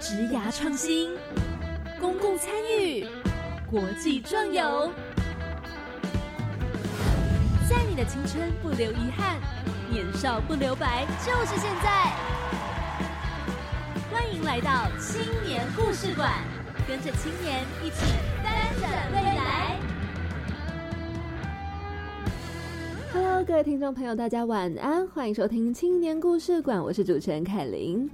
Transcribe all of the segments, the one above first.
职涯创新、公共参与、国际壮游，在你的青春不留遗憾，年少不留白，就是现在。欢迎来到青年故事馆，跟着青年一起翻转未来。Hello，各位听众朋友，大家晚安，欢迎收听青年故事馆，我是主持人凯琳。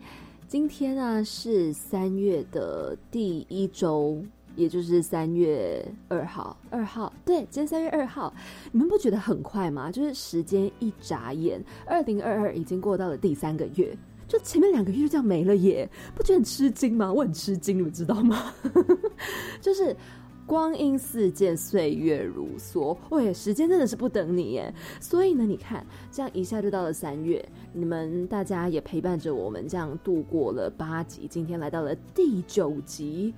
今天呢是三月的第一周，也就是三月二号。二号，对，今天三月二号，你们不觉得很快吗？就是时间一眨眼，二零二二已经过到了第三个月。就前面两个月就这样没了耶，不觉得很吃惊吗？我很吃惊，你们知道吗？就是光阴似箭，岁月如梭，喂，时间真的是不等你耶。所以呢，你看，这样一下就到了三月，你们大家也陪伴着我们，这样度过了八集，今天来到了第九集。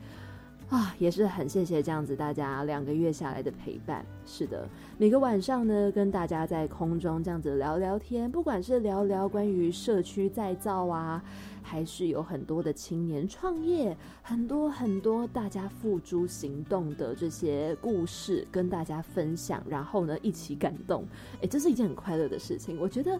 啊，也是很谢谢这样子大家两个月下来的陪伴。是的，每个晚上呢，跟大家在空中这样子聊聊天，不管是聊聊关于社区再造啊，还是有很多的青年创业，很多很多大家付诸行动的这些故事跟大家分享，然后呢一起感动，哎，这是一件很快乐的事情。我觉得。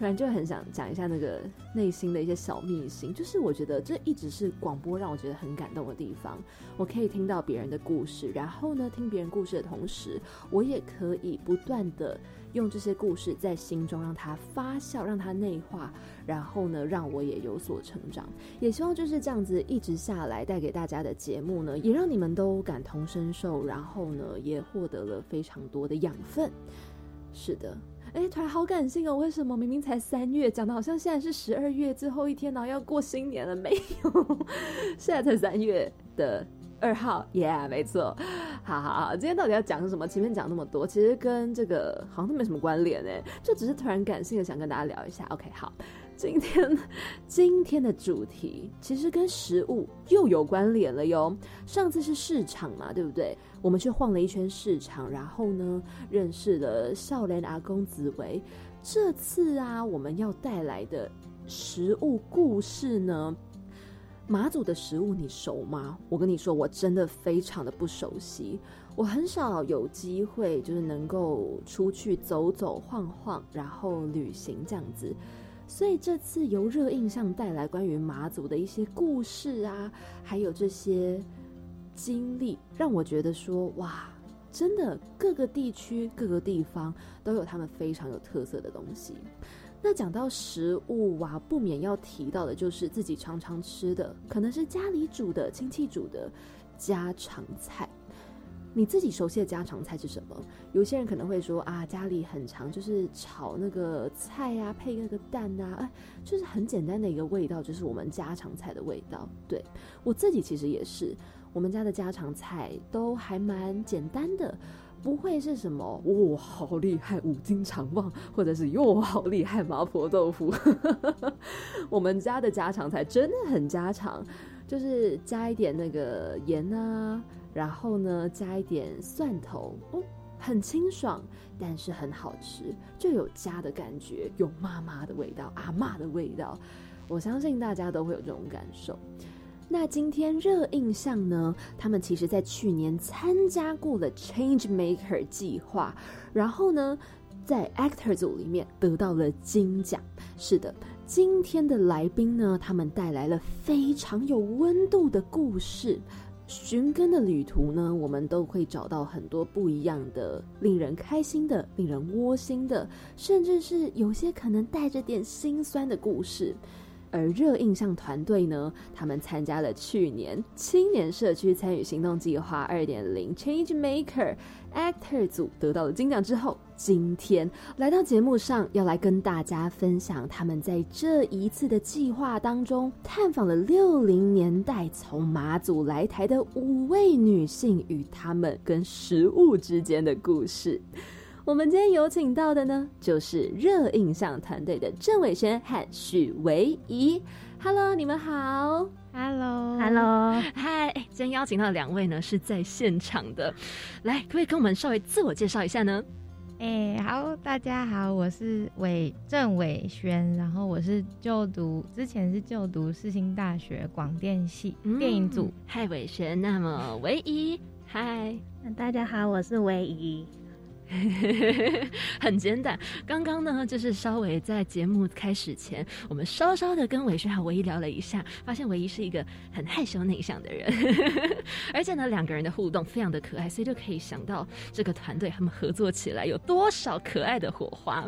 突然就很想讲一下那个内心的一些小秘辛，就是我觉得这一直是广播让我觉得很感动的地方。我可以听到别人的故事，然后呢，听别人故事的同时，我也可以不断的用这些故事在心中让它发酵，让它内化，然后呢，让我也有所成长。也希望就是这样子一直下来带给大家的节目呢，也让你们都感同身受，然后呢，也获得了非常多的养分。是的。哎，突然好感性哦！为什么明明才三月，讲的好像现在是十二月最后一天，然后要过新年了？没有，现在才三月的二号，Yeah，没错。好好好，今天到底要讲什么？前面讲那么多，其实跟这个好像都没什么关联哎，就只是突然感性的想跟大家聊一下。OK，好，今天今天的主题其实跟食物又有关联了哟。上次是市场嘛，对不对？我们去晃了一圈市场，然后呢，认识了少年阿公紫薇。这次啊，我们要带来的食物故事呢，马祖的食物你熟吗？我跟你说，我真的非常的不熟悉，我很少有机会就是能够出去走走晃晃，然后旅行这样子。所以这次由热印象带来关于马祖的一些故事啊，还有这些。经历让我觉得说哇，真的各个地区各个地方都有他们非常有特色的东西。那讲到食物啊，不免要提到的就是自己常常吃的，可能是家里煮的、亲戚煮的家常菜。你自己熟悉的家常菜是什么？有些人可能会说啊，家里很常就是炒那个菜啊，配那个蛋啊，哎，就是很简单的一个味道，就是我们家常菜的味道。对我自己其实也是。我们家的家常菜都还蛮简单的，不会是什么哇好厉害五斤长旺，或者是哟好厉害麻婆豆腐。我们家的家常菜真的很家常，就是加一点那个盐啊，然后呢加一点蒜头，哦，很清爽，但是很好吃，就有家的感觉，有妈妈的味道，阿妈的味道。我相信大家都会有这种感受。那今天热印象呢？他们其实在去年参加过了 Change Maker 计划，然后呢，在 Actor 组里面得到了金奖。是的，今天的来宾呢，他们带来了非常有温度的故事。寻根的旅途呢，我们都会找到很多不一样的、令人开心的、令人窝心的，甚至是有些可能带着点心酸的故事。而热印象团队呢，他们参加了去年青年社区参与行动计划二点零 Change Maker Actor 组得到了金奖之后，今天来到节目上，要来跟大家分享他们在这一次的计划当中，探访了六零年代从马祖来台的五位女性与她们跟食物之间的故事。我们今天有请到的呢，就是热印象团队的郑伟轩和许维仪。Hello，你们好。Hello，Hello，嗨！今天邀请到的两位呢是在现场的，来，可不可以跟我们稍微自我介绍一下呢？哎，好，大家好，我是韦郑伟轩，然后我是就读之前是就读世新大学广电系电影组。嗨，伟轩，那么唯一，嗨，那大家好，我是唯一。很简单，刚刚呢，就是稍微在节目开始前，我们稍稍的跟伟轩还唯一聊了一下，发现唯一是一个很害羞内向的人，而且呢，两个人的互动非常的可爱，所以就可以想到这个团队他们合作起来有多少可爱的火花。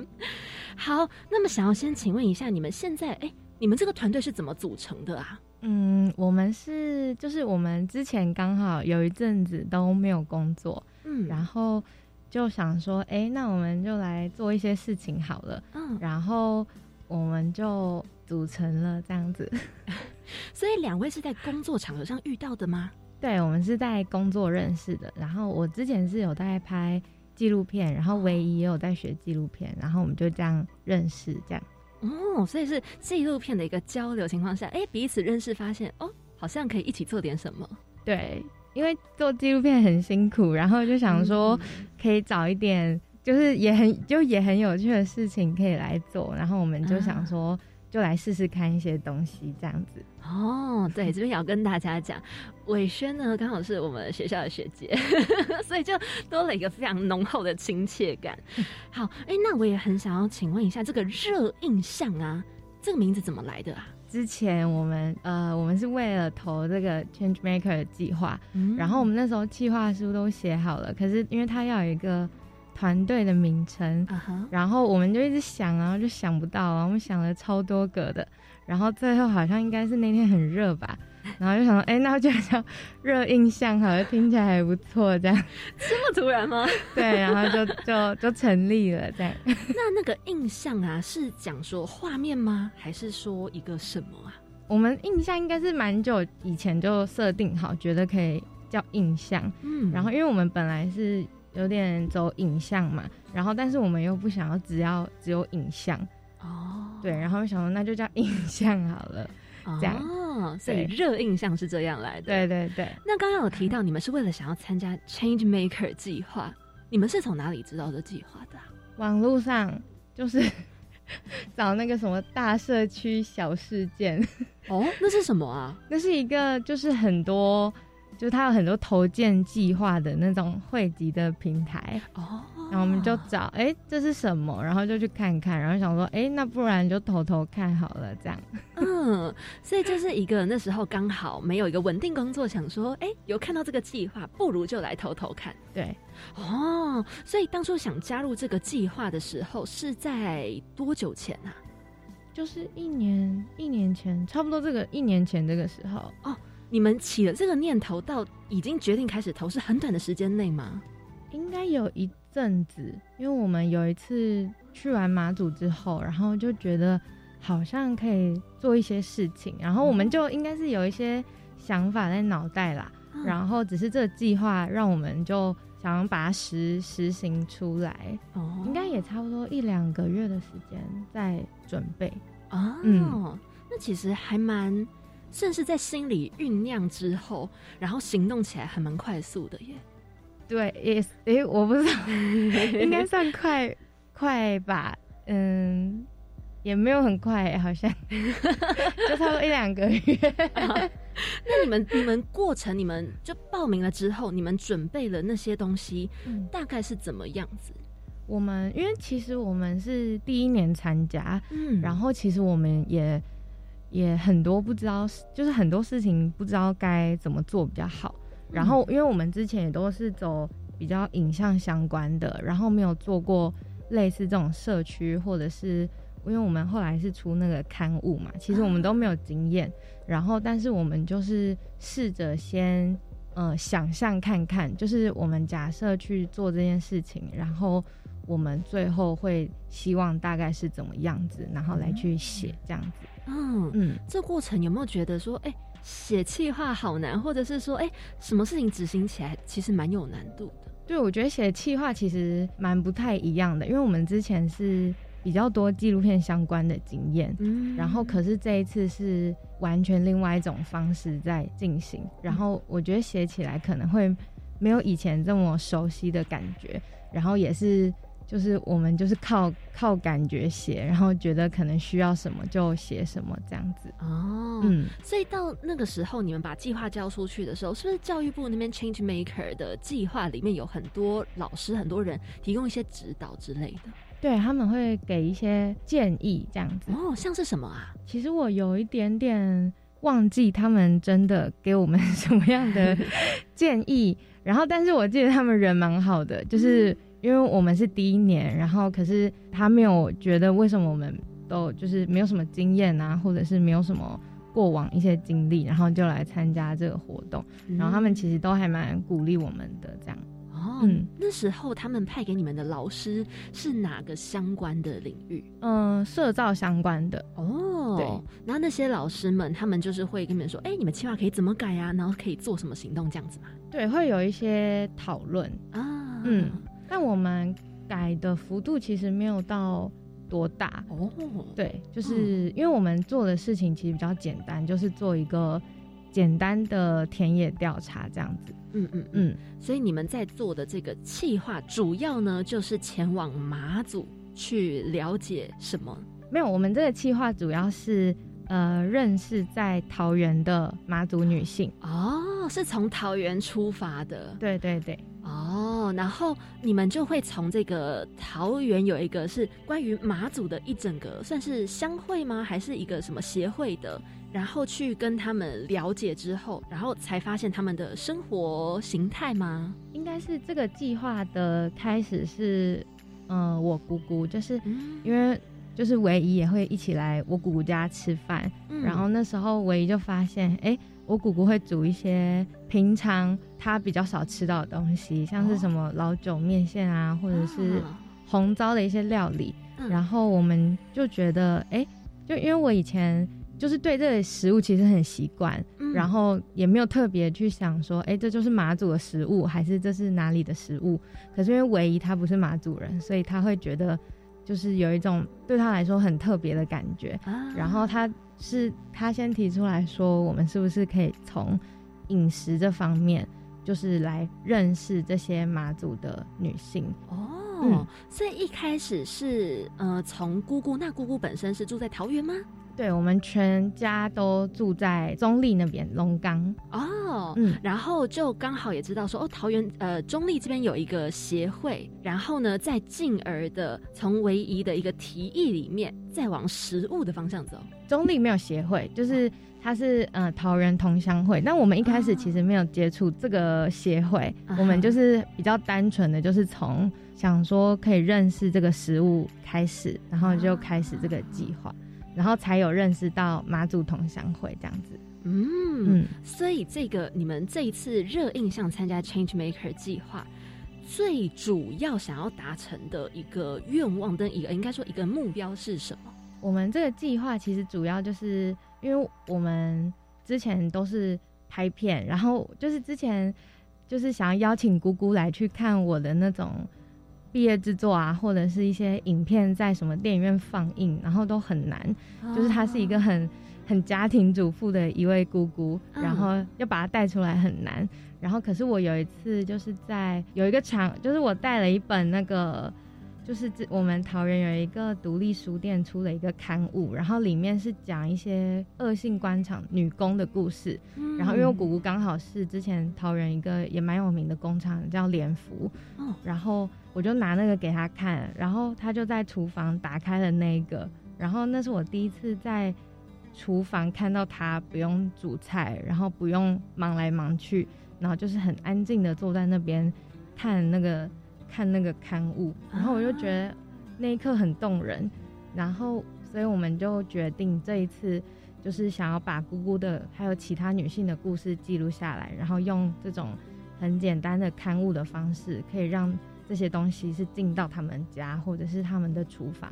好，那么想要先请问一下，你们现在，哎，你们这个团队是怎么组成的啊？嗯，我们是，就是我们之前刚好有一阵子都没有工作，嗯，然后。就想说，哎，那我们就来做一些事情好了。嗯，然后我们就组成了这样子。所以两位是在工作场合上遇到的吗？对，我们是在工作认识的。然后我之前是有在拍纪录片，然后唯一也有在学纪录片，然后我们就这样认识，这样。哦，所以是纪录片的一个交流情况下，哎，彼此认识，发现哦，好像可以一起做点什么。对。因为做纪录片很辛苦，然后就想说可以找一点，就是也很就也很有趣的事情可以来做，然后我们就想说就来试试看一些东西这样子。哦，对，这边也要跟大家讲，伟轩呢刚好是我们学校的学姐，所以就多了一个非常浓厚的亲切感。好，哎，那我也很想要请问一下，这个热印象啊，这个名字怎么来的啊？之前我们呃，我们是为了投这个 Change Maker 的计划，然后我们那时候计划书都写好了，可是因为它要有一个团队的名称，然后我们就一直想，然后就想不到啊，我们想了超多个的，然后最后好像应该是那天很热吧。然后就想说，哎，那就叫热印象，好像听起来还不错，这样。这么突然吗？对，然后就就就成立了，这样。那那个印象啊，是讲说画面吗？还是说一个什么啊？我们印象应该是蛮久以前就设定好，觉得可以叫印象。嗯。然后，因为我们本来是有点走影像嘛，然后但是我们又不想要只要只有影像。哦。对，然后想说那就叫 印象好了。这样哦，所以热印象是这样来的。对对对。那刚刚有提到你们是为了想要参加 Change Maker 计划，你们是从哪里知道的计划的？网络上就是 找那个什么大社区小事件。哦，那是什么啊？那是一个就是很多，就是它有很多投件计划的那种汇集的平台。哦。然后我们就找，哎，这是什么？然后就去看看，然后想说，哎，那不然就偷偷看好了，这样。嗯，所以就是一个那时候刚好没有一个稳定工作，想说，哎，有看到这个计划，不如就来偷偷看。对，哦，所以当初想加入这个计划的时候是在多久前啊？就是一年一年前，差不多这个一年前这个时候。哦，你们起了这个念头到已经决定开始投，是很短的时间内吗？应该有一。阵子，因为我们有一次去完马祖之后，然后就觉得好像可以做一些事情，然后我们就应该是有一些想法在脑袋啦，然后只是这个计划让我们就想把它实实行出来，哦，应该也差不多一两个月的时间在准备啊，嗯，那其实还蛮，算是在心里酝酿之后，然后行动起来还蛮快速的耶。对，也诶，我不知道，应该算快快吧，嗯，也没有很快，好像 就差不多一两个月。那你们你们过程，你们就报名了之后，你们准备了那些东西，大概是怎么样子？我们因为其实我们是第一年参加，嗯，然后其实我们也也很多不知道，就是很多事情不知道该怎么做比较好。然后，因为我们之前也都是走比较影像相关的，然后没有做过类似这种社区，或者是因为我们后来是出那个刊物嘛，其实我们都没有经验。然后，但是我们就是试着先呃想象看看，就是我们假设去做这件事情，然后我们最后会希望大概是怎么样子，然后来去写这样子。嗯嗯，这过程有没有觉得说，哎？写气话好难，或者是说，哎，什么事情执行起来其实蛮有难度的。对，我觉得写气话其实蛮不太一样的，因为我们之前是比较多纪录片相关的经验，嗯，然后可是这一次是完全另外一种方式在进行，然后我觉得写起来可能会没有以前这么熟悉的感觉，然后也是就是我们就是靠靠感觉写，然后觉得可能需要什么就写什么这样子。哦，嗯，所以到那个时候，你们把计划交出去的时候，是不是教育部那边 Change Maker 的计划里面有很多老师、很多人提供一些指导之类的？对，他们会给一些建议这样子。哦，像是什么啊？其实我有一点点忘记他们真的给我们 什么样的 建议，然后但是我记得他们人蛮好的，就是。因为我们是第一年，然后可是他没有觉得为什么我们都就是没有什么经验啊，或者是没有什么过往一些经历，然后就来参加这个活动，然后他们其实都还蛮鼓励我们的这样。哦，嗯，那时候他们派给你们的老师是哪个相关的领域？嗯，社造相关的。哦，对，然后那些老师们他们就是会跟你们说，哎，你们计划可以怎么改呀？然后可以做什么行动这样子吗？对，会有一些讨论啊，嗯。但我们改的幅度其实没有到多大哦，对，就是因为我们做的事情其实比较简单，就是做一个简单的田野调查这样子。嗯嗯嗯，所以你们在做的这个计划，主要呢就是前往马祖去了解什么？没有，我们这个计划主要是呃认识在桃园的马祖女性哦，是从桃园出发的。对对对。哦，然后你们就会从这个桃园有一个是关于马祖的一整个算是乡会吗？还是一个什么协会的？然后去跟他们了解之后，然后才发现他们的生活形态吗？应该是这个计划的开始是，嗯，我姑姑就是因为就是唯一也会一起来我姑姑家吃饭，然后那时候唯一就发现，哎。我姑姑会煮一些平常她比较少吃到的东西，像是什么老酒面线啊，或者是红糟的一些料理。然后我们就觉得，哎，就因为我以前就是对这个食物其实很习惯，然后也没有特别去想说，哎，这就是马祖的食物，还是这是哪里的食物？可是因为唯一他不是马祖人，所以他会觉得就是有一种对他来说很特别的感觉。啊然后他。是他先提出来说，我们是不是可以从饮食这方面，就是来认识这些马祖的女性哦。所以一开始是呃，从姑姑，那姑姑本身是住在桃园吗？对，我们全家都住在中立那边龙岗哦，嗯，然后就刚好也知道说哦，桃园呃中立这边有一个协会，然后呢，再进而的从唯一的一个提议里面，再往食物的方向走。中立没有协会，就是它是呃桃园同乡会，但我们一开始其实没有接触这个协会，我们就是比较单纯的就是从想说可以认识这个食物开始，然后就开始这个计划。然后才有认识到马祖同乡会这样子，嗯，所以这个你们这一次热印象参加 Change Maker 计划，最主要想要达成的一个愿望跟一个应该说一个目标是什么？我们这个计划其实主要就是因为我们之前都是拍片，然后就是之前就是想要邀请姑姑来去看我的那种。毕业制作啊，或者是一些影片在什么电影院放映，然后都很难。就是她是一个很很家庭主妇的一位姑姑，然后要把她带出来很难。然后可是我有一次就是在有一个场，就是我带了一本那个。就是这我们桃园有一个独立书店出了一个刊物，然后里面是讲一些恶性官场女工的故事。然后因为我姑姑刚好是之前桃园一个也蛮有名的工厂叫联福，然后我就拿那个给她看，然后她就在厨房打开了那个，然后那是我第一次在厨房看到她不用煮菜，然后不用忙来忙去，然后就是很安静的坐在那边看那个。看那个刊物，然后我就觉得那一刻很动人，然后所以我们就决定这一次就是想要把姑姑的还有其他女性的故事记录下来，然后用这种很简单的刊物的方式，可以让这些东西是进到他们家或者是他们的厨房，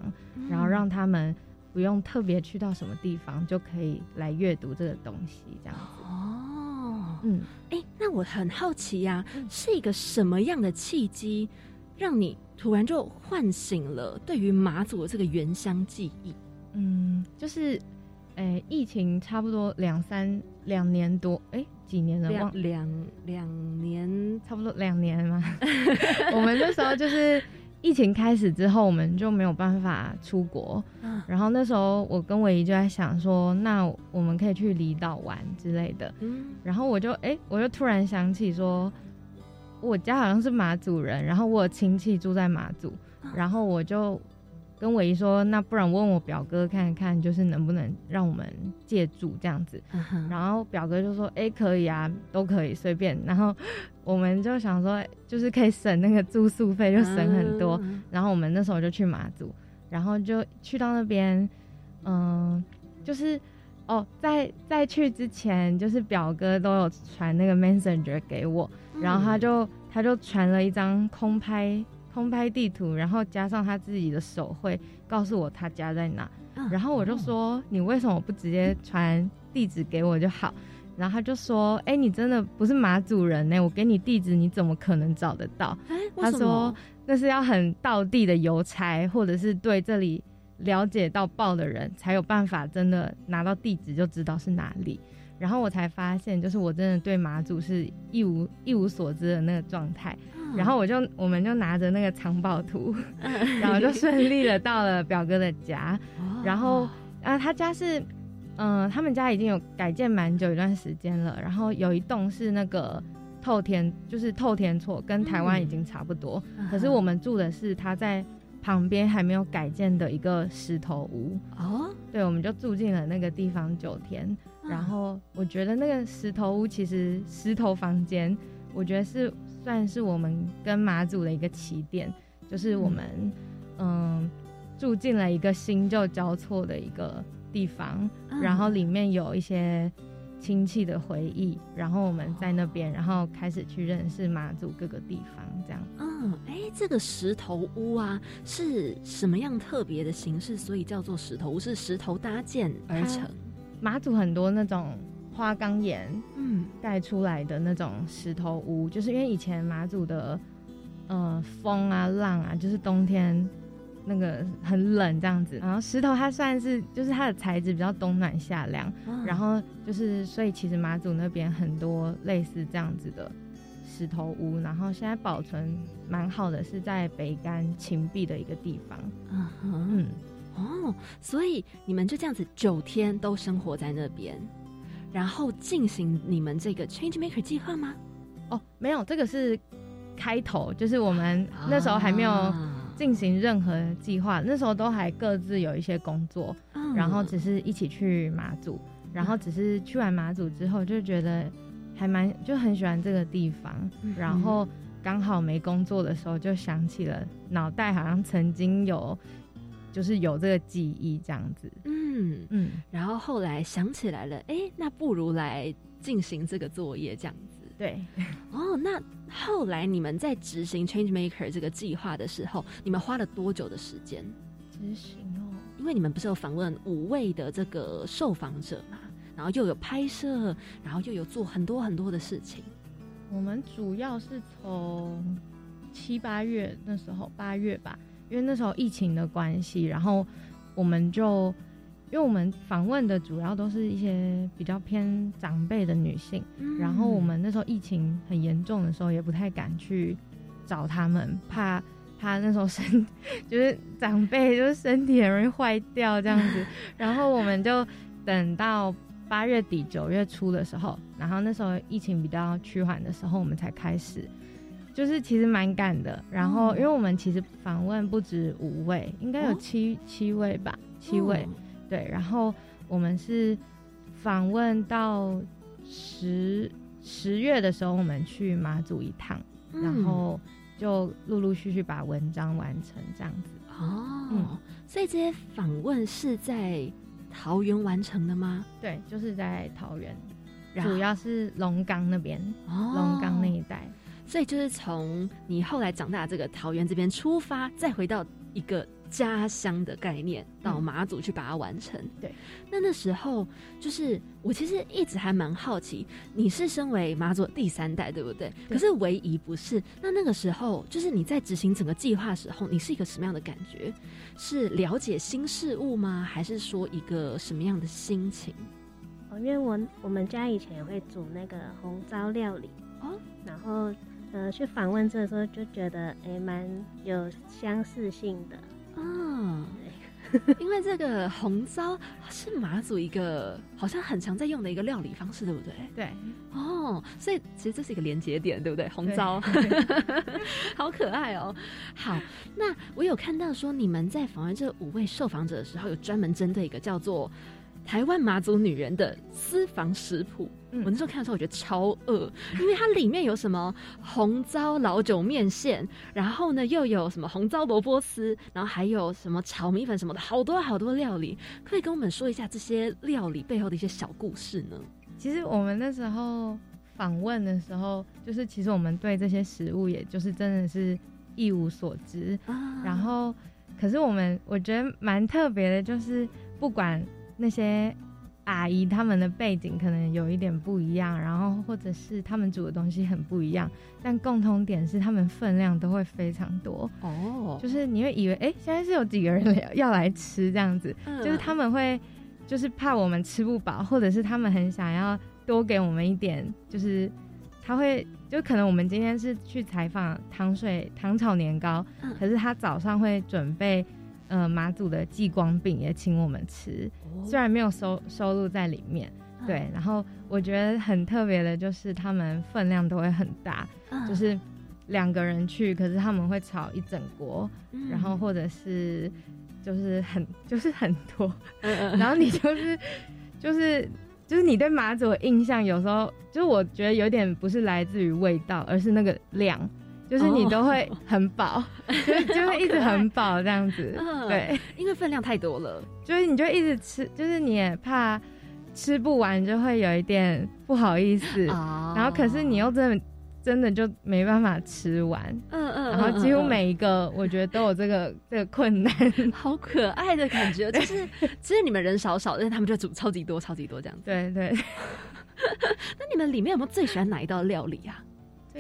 然后让他们不用特别去到什么地方就可以来阅读这个东西，这样子。哦，嗯，哎，那我很好奇呀，是一个什么样的契机？让你突然就唤醒了对于马祖的这个原乡记忆。嗯，就是，诶，疫情差不多两三两年多，哎，几年了？两两两年，差不多两年嘛。我们那时候就是疫情开始之后，我们就没有办法出国。嗯，然后那时候我跟伟仪就在想说，那我们可以去离岛玩之类的。嗯，然后我就哎，我就突然想起说，我家好像是马祖人，然后我有亲戚住在马祖，然后我就。跟我姨说，那不然问我表哥看看，就是能不能让我们借住这样子。然后表哥就说：“哎，可以啊，都可以，随便。”然后我们就想说，就是可以省那个住宿费，就省很多。然后我们那时候就去马祖，然后就去到那边，嗯，就是哦，在在去之前，就是表哥都有传那个 messenger 给我，然后他就他就传了一张空拍。空拍地图，然后加上他自己的手绘，告诉我他家在哪。然后我就说：“你为什么不直接传地址给我就好？”然后他就说：“哎，你真的不是马祖人呢，我给你地址，你怎么可能找得到？”他说：“那是要很道地的邮差，或者是对这里了解到报的人才有办法真的拿到地址就知道是哪里。”然后我才发现，就是我真的对马祖是一无一无所知的那个状态。然后我就我们就拿着那个藏宝图，然后就顺利的到了表哥的家。然后啊，他家是嗯，他们家已经有改建蛮久一段时间了。然后有一栋是那个透天，就是透天厝，跟台湾已经差不多。可是我们住的是他在旁边还没有改建的一个石头屋。哦，对，我们就住进了那个地方九天。然后我觉得那个石头屋其实石头房间，我觉得是。算是我们跟马祖的一个起点，就是我们嗯住进了一个新旧交错的一个地方，然后里面有一些亲戚的回忆，然后我们在那边，然后开始去认识马祖各个地方，这样。嗯，哎，这个石头屋啊是什么样特别的形式？所以叫做石头屋，是石头搭建而成。马祖很多那种。花岗岩，嗯，盖出来的那种石头屋，就是因为以前马祖的，呃，风啊浪啊，就是冬天那个很冷这样子。然后石头它算是，就是它的材质比较冬暖夏凉。然后就是，所以其实马祖那边很多类似这样子的石头屋。然后现在保存蛮好的，是在北干秦壁的一个地方。嗯嗯哦，所以你们就这样子九天都生活在那边。然后进行你们这个 Change Maker 计划吗？哦，没有，这个是开头，就是我们那时候还没有进行任何计划，那时候都还各自有一些工作，然后只是一起去马祖，然后只是去完马祖之后就觉得还蛮就很喜欢这个地方，然后刚好没工作的时候就想起了脑袋好像曾经有就是有这个记忆这样子。嗯嗯，然后后来想起来了，哎，那不如来进行这个作业这样子。对，哦，那后来你们在执行 Change Maker 这个计划的时候，你们花了多久的时间执行哦？因为你们不是有访问五位的这个受访者嘛，然后又有拍摄，然后又有做很多很多的事情。我们主要是从七八月那时候，八月吧，因为那时候疫情的关系，然后我们就。因为我们访问的主要都是一些比较偏长辈的女性，然后我们那时候疫情很严重的时候，也不太敢去找他们，怕怕那时候身 就是长辈就是身体很容易坏掉这样子，然后我们就等到八月底九月初的时候，然后那时候疫情比较趋缓的时候，我们才开始，就是其实蛮赶的。然后因为我们其实访问不止五位，应该有七七位吧，七位。对，然后我们是访问到十十月的时候，我们去马祖一趟，然后就陆陆续续把文章完成这样子。哦，所以这些访问是在桃园完成的吗？对，就是在桃园，主要是龙岗那边，龙岗那一带。所以就是从你后来长大这个桃园这边出发，再回到一个。家乡的概念到马祖去把它完成。对，那那时候就是我其实一直还蛮好奇，你是身为马祖第三代，对不对？可是唯一不是。那那个时候就是你在执行整个计划时候，你是一个什么样的感觉？是了解新事物吗？还是说一个什么样的心情？哦，因为我我们家以前也会煮那个红糟料理哦，然后呃去访问这的时候就觉得哎蛮有相似性的啊。因为这个红糟是马祖一个好像很常在用的一个料理方式，对不对？对，哦，所以其实这是一个连接点，对不对？红糟，好可爱哦。好，那我有看到说你们在访问这五位受访者的时候，有专门针对一个叫做。台湾马祖女人的私房食谱，嗯我那时候看的时候，我觉得超饿，因为它里面有什么红糟老酒面线，然后呢又有什么红糟萝卜丝，然后还有什么炒米粉什么的，好多好多料理，可以跟我们说一下这些料理背后的一些小故事呢？其实我们那时候访问的时候，就是其实我们对这些食物，也就是真的是一无所知。然后，可是我们我觉得蛮特别的，就是不管。那些阿姨他们的背景可能有一点不一样，然后或者是他们煮的东西很不一样，但共同点是他们分量都会非常多哦。就是你会以为哎，现在是有几个人要来吃这样子，就是他们会就是怕我们吃不饱，或者是他们很想要多给我们一点，就是他会就可能我们今天是去采访糖水糖炒年糕，可是他早上会准备。呃，马祖的祭光饼也请我们吃，虽然没有收收入在里面，对。然后我觉得很特别的就是他们分量都会很大，就是两个人去，可是他们会炒一整锅，然后或者是就是很 就是很多，然后你就是就是就是你对马祖的印象有时候就是我觉得有点不是来自于味道，而是那个量。就是你都会很饱，就就会一直很饱这样子，对，因为分量太多了，就是你就一直吃，就是你也怕吃不完，就会有一点不好意思，然后可是你又真的真的就没办法吃完，嗯嗯，然后几乎每一个我觉得都有这个这个困难，好可爱的感觉，就是其实你们人少少，但是他们就煮超级多超级多这样子，对对，那你们里面有没有最喜欢哪一道料理啊？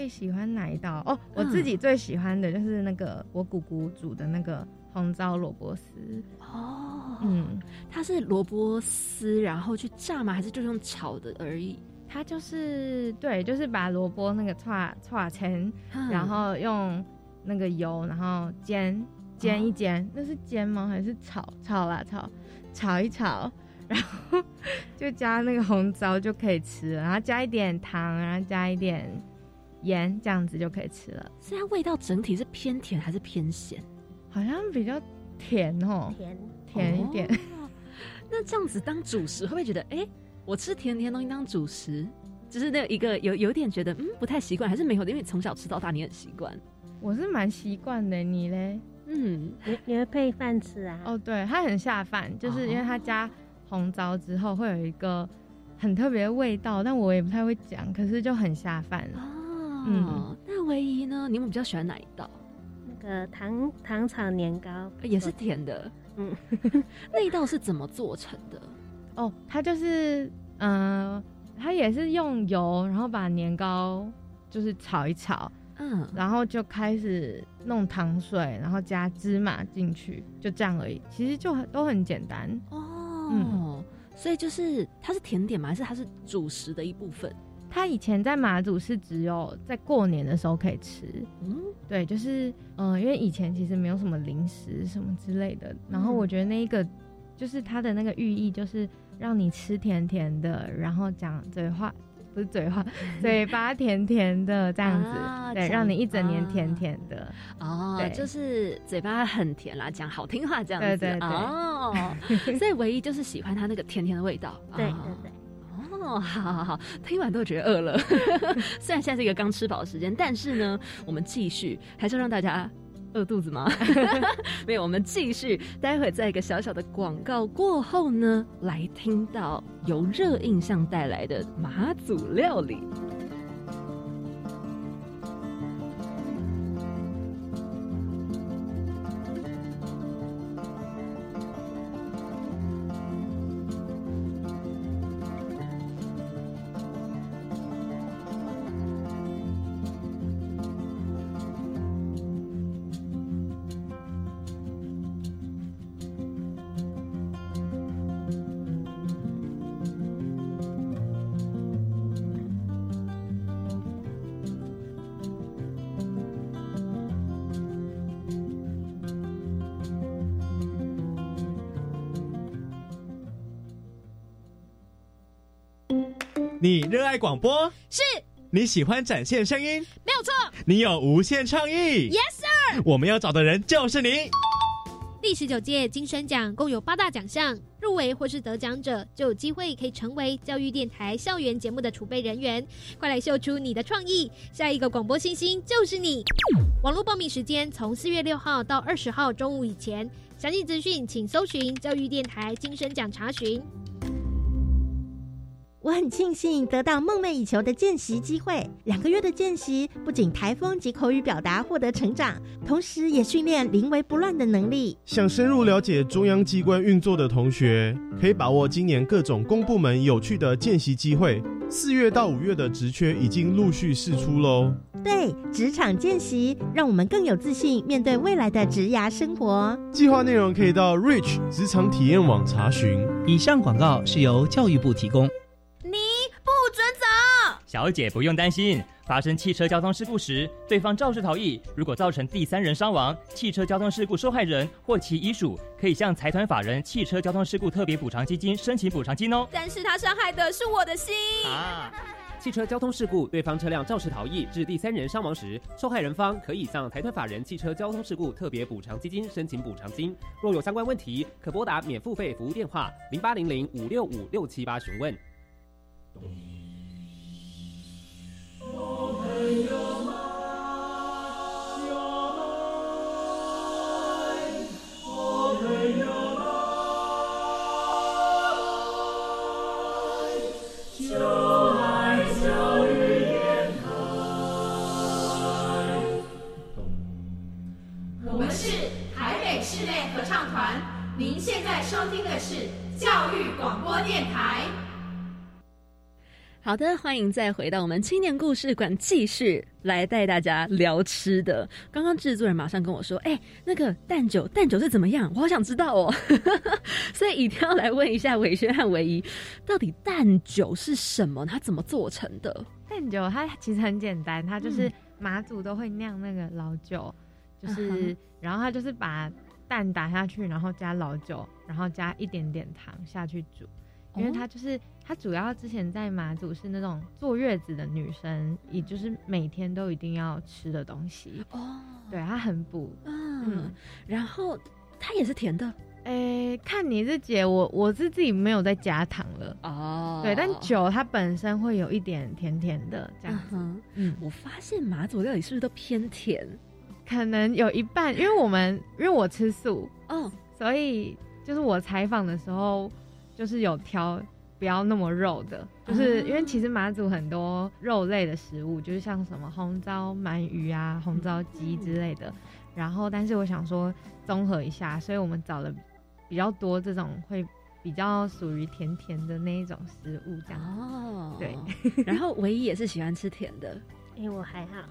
最喜欢哪一道？哦，我自己最喜欢的就是那个我姑姑煮的那个红糟萝卜丝。哦，嗯，它是萝卜丝，然后去炸吗？还是就用炒的而已？它就是对，就是把萝卜那个串串成，然后用那个油，然后煎煎一煎，那是煎吗？还是炒炒啦炒炒一炒，然后 就加那个红糟就可以吃了，然后加一点糖，然后加一点。盐这样子就可以吃了。是它味道整体是偏甜还是偏咸？好像比较甜哦，甜甜一点。那这样子当主食，会不会觉得哎，我吃甜甜东西当主食，就是那一个有有点觉得嗯不太习惯，还是没有的？因为从小吃到大，你很习惯。我是蛮习惯的，你嘞？嗯，你你会配饭吃啊？哦，对，它很下饭，就是因为它加红糟之后会有一个很特别的味道，但我也不太会讲，可是就很下饭。嗯，那唯一呢？你们比较喜欢哪一道？那个糖糖炒年糕也是甜的。嗯，那一道是怎么做成的？哦，它就是，嗯，它也是用油，然后把年糕就是炒一炒，嗯，然后就开始弄糖水，然后加芝麻进去，就这样而已。其实就很都很简单哦。嗯，所以就是它是甜点吗？还是它是主食的一部分？他以前在马祖是只有在过年的时候可以吃，嗯，对，就是嗯，因为以前其实没有什么零食什么之类的。然后我觉得那一个就是它的那个寓意，就是让你吃甜甜的，然后讲嘴话不是嘴话，嘴巴甜甜的这样子，对，让你一整年甜甜的。哦，就是嘴巴很甜啦，讲好听话这样子，对对对，哦，所以唯一就是喜欢它那个甜甜的味道，对对对。哦，好好好，听完都觉得饿了。虽然现在是一个刚吃饱的时间，但是呢，我们继续，还是让大家饿肚子吗？没有，我们继续。待会在一个小小的广告过后呢，来听到由热印象带来的马祖料理。爱广播？是。你喜欢展现声音？没有错。你有无限创意？Yes sir。我们要找的人就是你。第十九届金声奖共有八大奖项，入围或是得奖者就有机会可以成为教育电台校园节目的储备人员。快来秀出你的创意，下一个广播星星就是你。网络报名时间从四月六号到二十号中午以前，详细资讯请搜寻教育电台金声奖查询。我很庆幸得到梦寐以求的见习机会。两个月的见习，不仅台风及口语表达获得成长，同时也训练临危不乱的能力。想深入了解中央机关运作的同学，可以把握今年各种公部门有趣的见习机会。四月到五月的职缺已经陆续释出喽。对，职场见习让我们更有自信面对未来的职涯生活。计划内容可以到 Rich 职场体验网查询。以上广告是由教育部提供。小姐不用担心。发生汽车交通事故时，对方肇事逃逸，如果造成第三人伤亡，汽车交通事故受害人或其遗属可以向财团法人汽车交通事故特别补偿基金申请补偿金哦。但是他伤害的是我的心啊！汽车交通事故，对方车辆肇事逃逸致第三人伤亡时，受害人方可以向财团法人汽车交通事故特别补偿基金申请补偿金。若有相关问题，可拨打免付费服务电话零八零零五六五六七八询问。我们是台北室内合唱团，您现在收听的是教育广播电台。好的，欢迎再回到我们青年故事馆，继续来带大家聊吃的。刚刚制作人马上跟我说：“哎，那个蛋酒，蛋酒是怎么样？我好想知道哦。”所以一定要来问一下伟轩和唯一，到底蛋酒是什么？它怎么做成的？蛋酒它其实很简单，它就是马祖都会酿那个老酒，就是然后它就是把蛋打下去，然后加老酒，然后加一点点糖下去煮。因为它就是它主要之前在马祖是那种坐月子的女生，也就是每天都一定要吃的东西哦。对，它很补。嗯，然后它也是甜的。诶，看你是姐，我我是自己没有再加糖了哦。对，但酒它本身会有一点甜甜的这样子。嗯，我发现马祖料理是不是都偏甜？可能有一半，因为我们因为我吃素哦，所以就是我采访的时候。就是有挑不要那么肉的，就是因为其实马祖很多肉类的食物，就是像什么红糟鳗鱼啊、红糟鸡之类的。然后，但是我想说综合一下，所以我们找了比较多这种会比较属于甜甜的那一种食物，这样。哦，对。然后唯一也是喜欢吃甜的，因为我还好。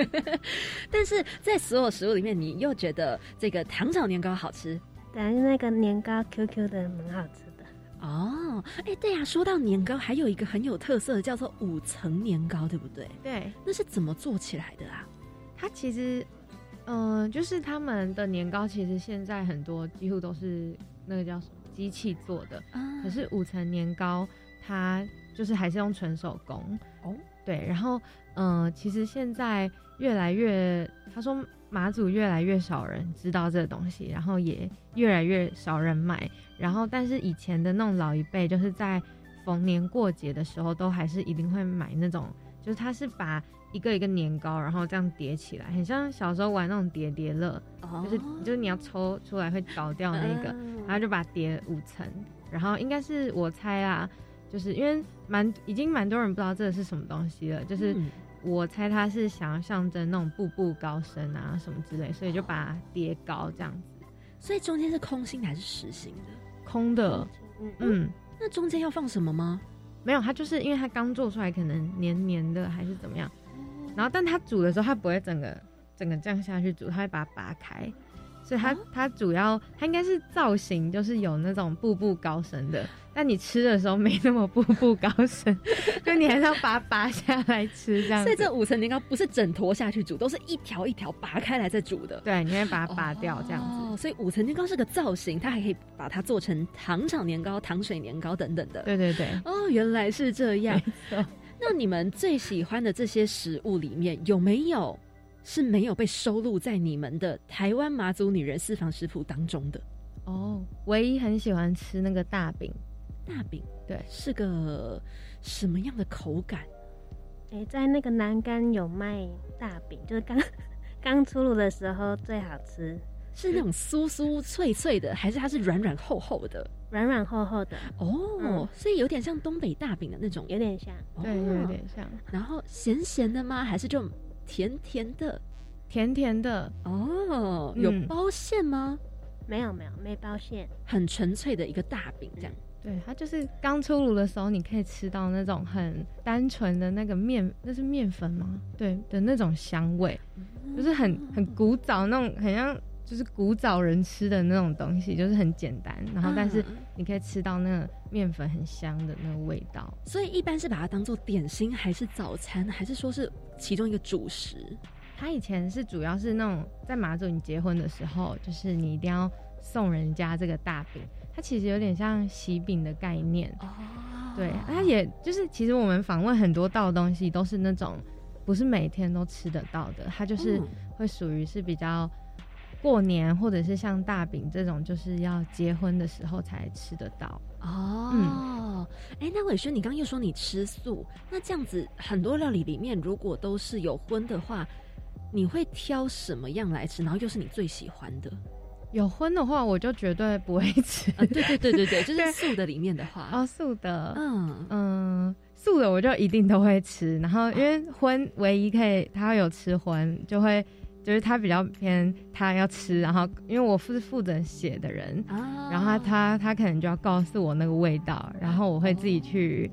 但是在所有食物里面，你又觉得这个糖炒年糕好吃？但是那个年糕 QQ 的蛮好吃。哦，哎，对呀，说到年糕，还有一个很有特色的叫做五层年糕，对不对？对，那是怎么做起来的啊？它其实，嗯，就是他们的年糕，其实现在很多几乎都是那个叫什么机器做的，可是五层年糕它就是还是用纯手工哦。对，然后，嗯，其实现在越来越，他说。马祖越来越少人知道这个东西，然后也越来越少人买。然后，但是以前的那种老一辈，就是在逢年过节的时候，都还是一定会买那种，就是他是把一个一个年糕，然后这样叠起来，很像小时候玩那种叠叠乐，就是就是你要抽出来会倒掉那个，然后就把它叠五层。然后应该是我猜啊，就是因为蛮已经蛮多人不知道这个是什么东西了，就是。我猜他是想要象征那种步步高升啊什么之类，所以就把它叠高这样子。所以中间是空心的还是实心的？空的。嗯，那中间要放什么吗？没有，它就是因为它刚做出来，可能黏黏的还是怎么样。然后，但它煮的时候，它不会整个整个这样下去煮，它会把它拔开。所以它它主要它应该是造型，就是有那种步步高升的。但你吃的时候没那么步步高升，就你还是要把它拔下来吃这样。所以这五层年糕不是整坨下去煮，都是一条一条拔开来再煮的。对，你会把它拔掉这样子。哦，所以五层年糕是个造型，它还可以把它做成糖炒年糕、糖水年糕等等的。对对对。哦，原来是这样。那你们最喜欢的这些食物里面有没有是没有被收录在你们的台湾马祖女人私房食谱当中的？哦，唯一很喜欢吃那个大饼。大饼对，是个什么样的口感？哎，在那个南干有卖大饼，就是刚 刚出炉的时候最好吃，是那种酥酥脆脆的，还是它是软软厚厚的？软软厚厚的哦，所以有点像东北大饼的那种，有点像，对，有点像。然后咸咸的吗？还是就甜甜的？甜甜的哦，有包馅吗？没有，没有，没包馅，很纯粹的一个大饼这样。对，它就是刚出炉的时候，你可以吃到那种很单纯的那个面，那是面粉吗？对的那种香味，就是很很古早那种，很像就是古早人吃的那种东西，就是很简单，然后但是你可以吃到那个面粉很香的那个味道。所以一般是把它当做点心，还是早餐，还是说是其中一个主食？它以前是主要是那种在马祖你结婚的时候，就是你一定要送人家这个大饼。它其实有点像喜饼的概念哦，对，它也就是其实我们访问很多道东西都是那种不是每天都吃得到的，它就是会属于是比较过年或者是像大饼这种就是要结婚的时候才吃得到哦。嗯，哎，那伟轩，你刚刚又说你吃素，那这样子很多料理里面如果都是有荤的话，你会挑什么样来吃？然后又是你最喜欢的？有荤的话，我就绝对不会吃。对对对对对，就是素的里面的话，哦，素的，嗯嗯，素的我就一定都会吃。然后因为荤唯一可以他有吃荤，就会就是他比较偏他要吃。然后因为我是负责写的人，然后他他他可能就要告诉我那个味道，然后我会自己去。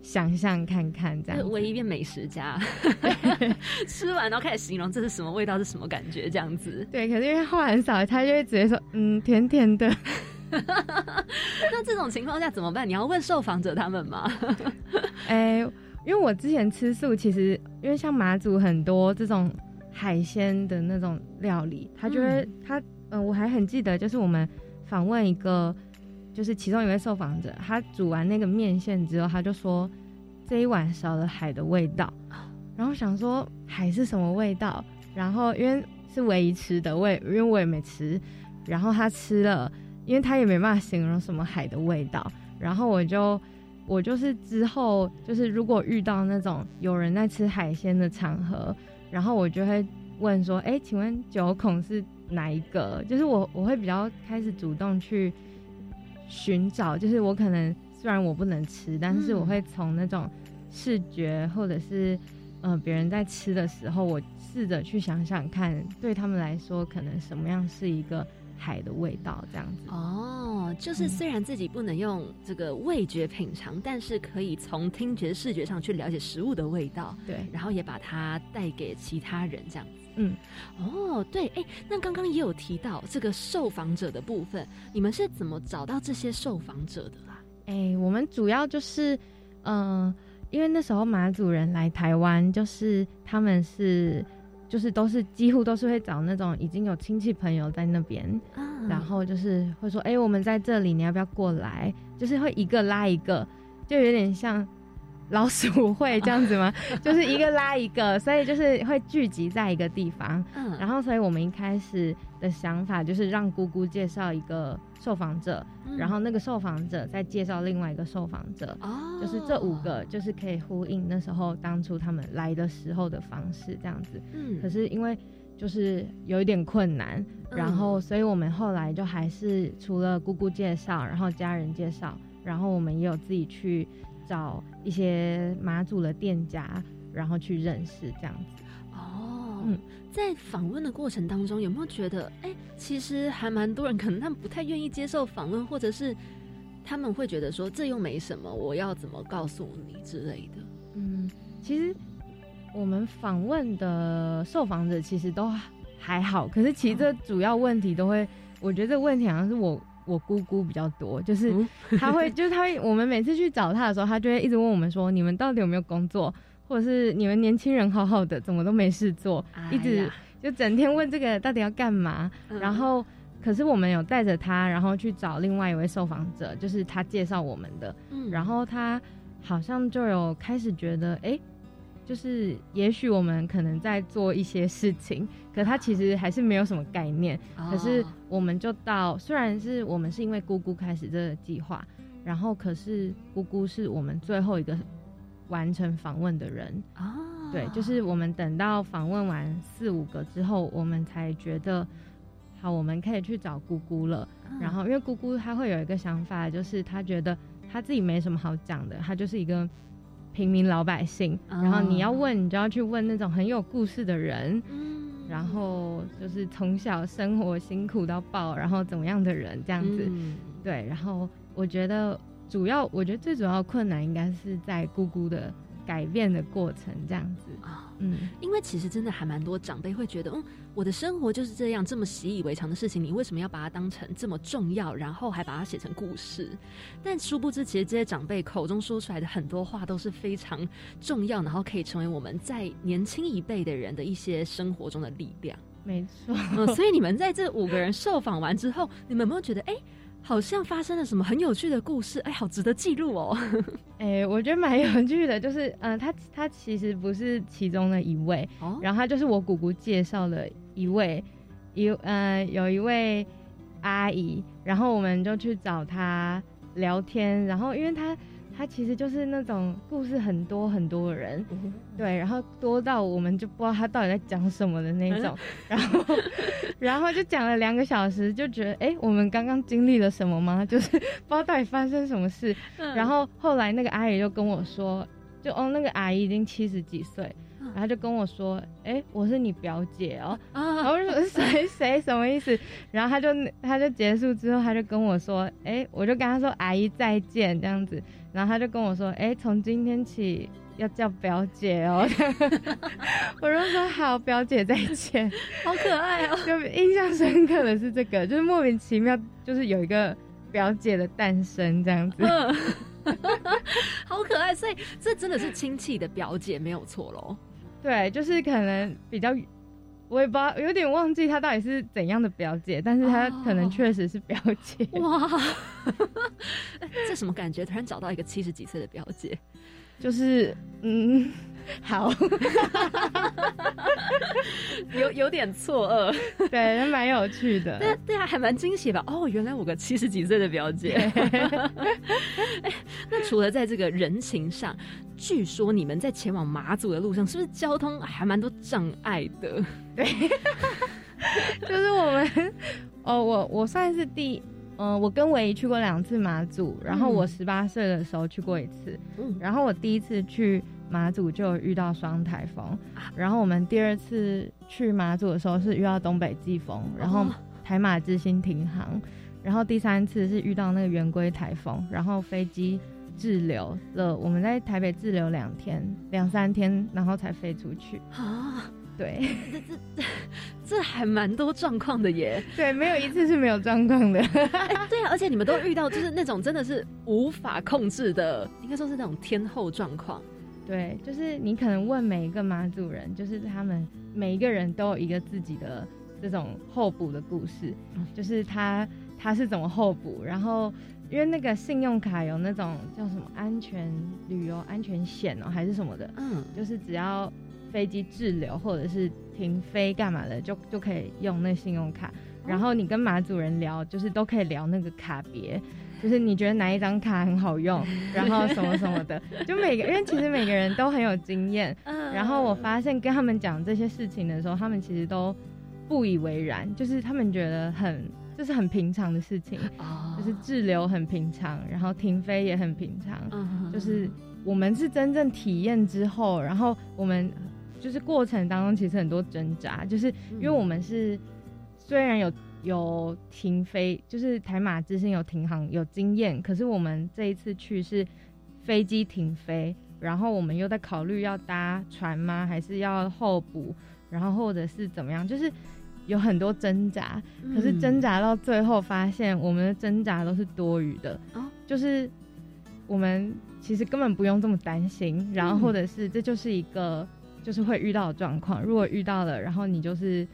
想象看看，这样唯一变美食家，吃完然后开始形容这是什么味道，是什么感觉，这样子。对，可是因为话很少，他就会直接说，嗯，甜甜的。那这种情况下怎么办？你要问受访者他们吗？哎，因为我之前吃素，其实因为像马祖很多这种海鲜的那种料理，他就会他嗯，我还很记得，就是我们访问一个。就是其中一位受访者，他煮完那个面线之后，他就说这一碗少了海的味道。然后想说海是什么味道？然后因为是唯一吃的，我也因为我也没吃。然后他吃了，因为他也没办法形容什么海的味道。然后我就我就是之后就是如果遇到那种有人在吃海鲜的场合，然后我就会问说：哎，请问九孔是哪一个？就是我我会比较开始主动去。寻找就是我可能虽然我不能吃，但是我会从那种视觉或者是呃别人在吃的时候，我试着去想想看，对他们来说可能什么样是一个海的味道这样子。哦，就是虽然自己不能用这个味觉品尝，但是可以从听觉、视觉上去了解食物的味道。对，然后也把它带给其他人这样子。嗯，哦，对，哎，那刚刚也有提到这个受访者的部分，你们是怎么找到这些受访者的啦？哎，我们主要就是，嗯，因为那时候马祖人来台湾，就是他们是，就是都是几乎都是会找那种已经有亲戚朋友在那边，然后就是会说，哎，我们在这里，你要不要过来？就是会一个拉一个，就有点像。老鼠会这样子吗？就是一个拉一个，所以就是会聚集在一个地方。嗯，然后所以我们一开始的想法就是让姑姑介绍一个受访者，然后那个受访者再介绍另外一个受访者。哦，就是这五个就是可以呼应那时候当初他们来的时候的方式这样子。嗯，可是因为就是有一点困难，然后所以我们后来就还是除了姑姑介绍，然后家人介绍，然后我们也有自己去。找一些马祖的店家，然后去认识这样子。哦，嗯，在访问的过程当中，有没有觉得，哎，其实还蛮多人可能他们不太愿意接受访问，或者是他们会觉得说这又没什么，我要怎么告诉你之类的？嗯，其实我们访问的受访者其实都还好，可是其实这主要问题都会，我觉得这问题好像是我我姑姑比较多，就是他会 就是他会我们每次去找他的时候，他就会一直问我们说，你们到底有没有工作，或者是你们年轻人好好的怎么都没事做，一直就整天问这个到底要干嘛，然后可是我们有带着他，然后去找另外一位受访者，就是他介绍我们的，然后他好像就有开始觉得，哎。就是也许我们可能在做一些事情，可他其实还是没有什么概念。可是我们就到，虽然是我们是因为姑姑开始这个计划，然后可是姑姑是我们最后一个完成访问的人啊。对，就是我们等到访问完四五个之后，我们才觉得好，我们可以去找姑姑了。然后因为姑姑她会有一个想法，就是她觉得她自己没什么好讲的，她就是一个。平民老百姓，然后你要问，你就要去问那种很有故事的人，然后就是从小生活辛苦到爆，然后怎么样的人这样子，对。然后我觉得主要，我觉得最主要困难应该是在姑姑的改变的过程这样子。啊。嗯，因为其实真的还蛮多长辈会觉得，嗯，我的生活就是这样，这么习以为常的事情，你为什么要把它当成这么重要，然后还把它写成故事？但殊不知，其实这些长辈口中说出来的很多话都是非常重要，然后可以成为我们在年轻一辈的人的一些生活中的力量。没错，所以你们在这五个人受访完之后，你们有没有觉得，哎？好像发生了什么很有趣的故事，哎，好值得记录哦。哎，我觉得蛮有趣的，就是，嗯，他他其实不是其中的一位，然后他就是我姑姑介绍的一位，有，呃，有一位阿姨，然后我们就去找她聊天，然后因为他。他其实就是那种故事很多很多的人，对，然后多到我们就不知道他到底在讲什么的那种，然后，然后就讲了两个小时，就觉得哎，我们刚刚经历了什么吗？就是 不知道到底发生什么事。然后后来那个阿姨就跟我说，就哦，那个阿姨已经七十几岁。然后就跟我说：“哎，我是你表姐哦。”然后说：“谁谁什么意思？”然后他就他就结束之后，他就跟我说：“哎，我就跟他说阿姨再见这样子。”然后他就跟我说：“哎，从今天起要叫表姐哦。”我就说：“好，表姐再见。”好可爱哦！就印象深刻的是这个，就是莫名其妙，就是有一个表姐的诞生这样子。好可爱，所以这真的是亲戚的表姐没有错喽。对，就是可能比较，我也不知道，有点忘记她到底是怎样的表姐，但是她可能确实是表姐。哇，这什么感觉？突然找到一个七十几岁的表姐，就是嗯。好，有有点错愕，对，蛮有趣的，对对啊，还蛮惊喜的。哦。原来我个七十几岁的表姐，那除了在这个人情上，据说你们在前往马祖的路上，是不是交通还蛮多障碍的？对，就是我们，哦，我我算是第。嗯，我跟唯一去过两次马祖，然后我十八岁的时候去过一次，嗯。然后我第一次去马祖就遇到双台风，然后我们第二次去马祖的时候是遇到东北季风，然后台马之星停航，然后第三次是遇到那个圆规台风，然后飞机滞留了，我们在台北滞留两天两三天，然后才飞出去啊。对，这这这还蛮多状况的耶。对，没有一次是没有状况的。对啊，而且你们都遇到就是那种真的是无法控制的，应该说是那种天后状况。对，就是你可能问每一个马祖人，就是他们每一个人都有一个自己的这种候补的故事，就是他他是怎么候补，然后因为那个信用卡有那种叫什么安全旅游安全险哦，还是什么的，嗯，就是只要。飞机滞留或者是停飞干嘛的，就就可以用那信用卡。然后你跟马祖人聊，就是都可以聊那个卡别，就是你觉得哪一张卡很好用，然后什么什么的。就每个，因为其实每个人都很有经验。嗯然后我发现跟他们讲这些事情的时候，他们其实都不以为然，就是他们觉得很就是很平常的事情，就是滞留很平常，然后停飞也很平常。嗯就是我们是真正体验之后，然后我们。就是过程当中其实很多挣扎，就是因为我们是虽然有有停飞，就是台马之星有停航有经验，可是我们这一次去是飞机停飞，然后我们又在考虑要搭船吗，还是要候补，然后或者是怎么样？就是有很多挣扎，可是挣扎到最后发现，我们的挣扎都是多余的，就是我们其实根本不用这么担心，然后或者是这就是一个就是会遇到的状况，如果遇到了，然后你就是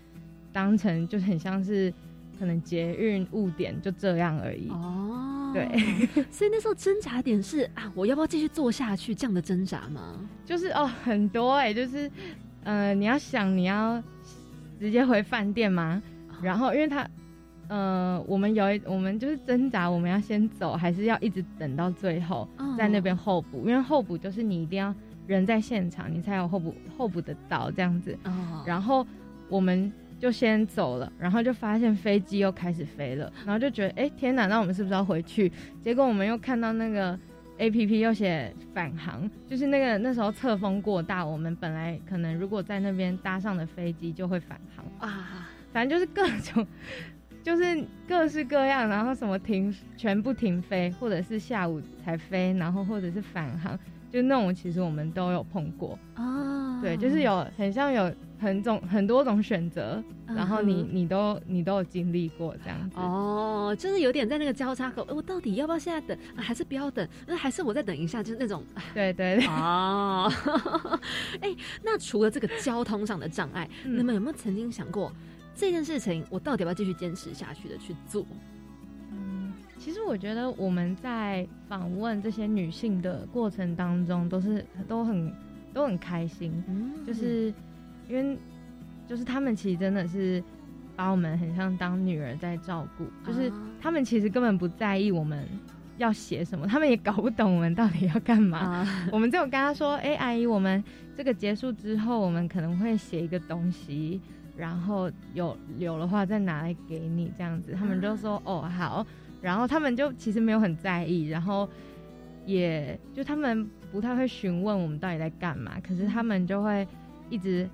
当成就是很像是可能捷运误点就这样而已哦，对，所以那时候挣扎点是啊，我要不要继续做下去这样的挣扎吗？就是哦，很多哎，就是呃，你要想你要。直接回饭店吗？然后，因为他，呃，我们有一，我们就是挣扎，我们要先走，还是要一直等到最后，在那边候补？因为候补就是你一定要人在现场，你才有候补候补得到这样子。然后我们就先走了，然后就发现飞机又开始飞了，然后就觉得，哎，天哪，那我们是不是要回去？结果我们又看到那个。A P P 又写返航，就是那个那时候侧风过大，我们本来可能如果在那边搭上的飞机就会返航啊，反正就是各种，就是各式各样，然后什么停全部停飞，或者是下午才飞，然后或者是返航，就那种其实我们都有碰过啊，对，就是有很像有。很种很多种选择，然后你你都你都有经历过这样子哦，就是有点在那个交叉口，我到底要不要现在等，还是不要等？那还是我再等一下，就是那种对对对哦。哎，那除了这个交通上的障碍，你们有没有曾经想过这件事情，我到底要不要继续坚持下去的去做？嗯，其实我觉得我们在访问这些女性的过程当中，都是都很都很开心，嗯就是。因为就是他们其实真的是把我们很像当女儿在照顾，就是他们其实根本不在意我们要写什么，他们也搞不懂我们到底要干嘛。我们只有跟他说：“哎，阿姨，我们这个结束之后，我们可能会写一个东西，然后有有的话再拿来给你这样子。”他们就说：“哦，好。”然后他们就其实没有很在意，然后也就他们不太会询问我们到底在干嘛，可是他们就会一直。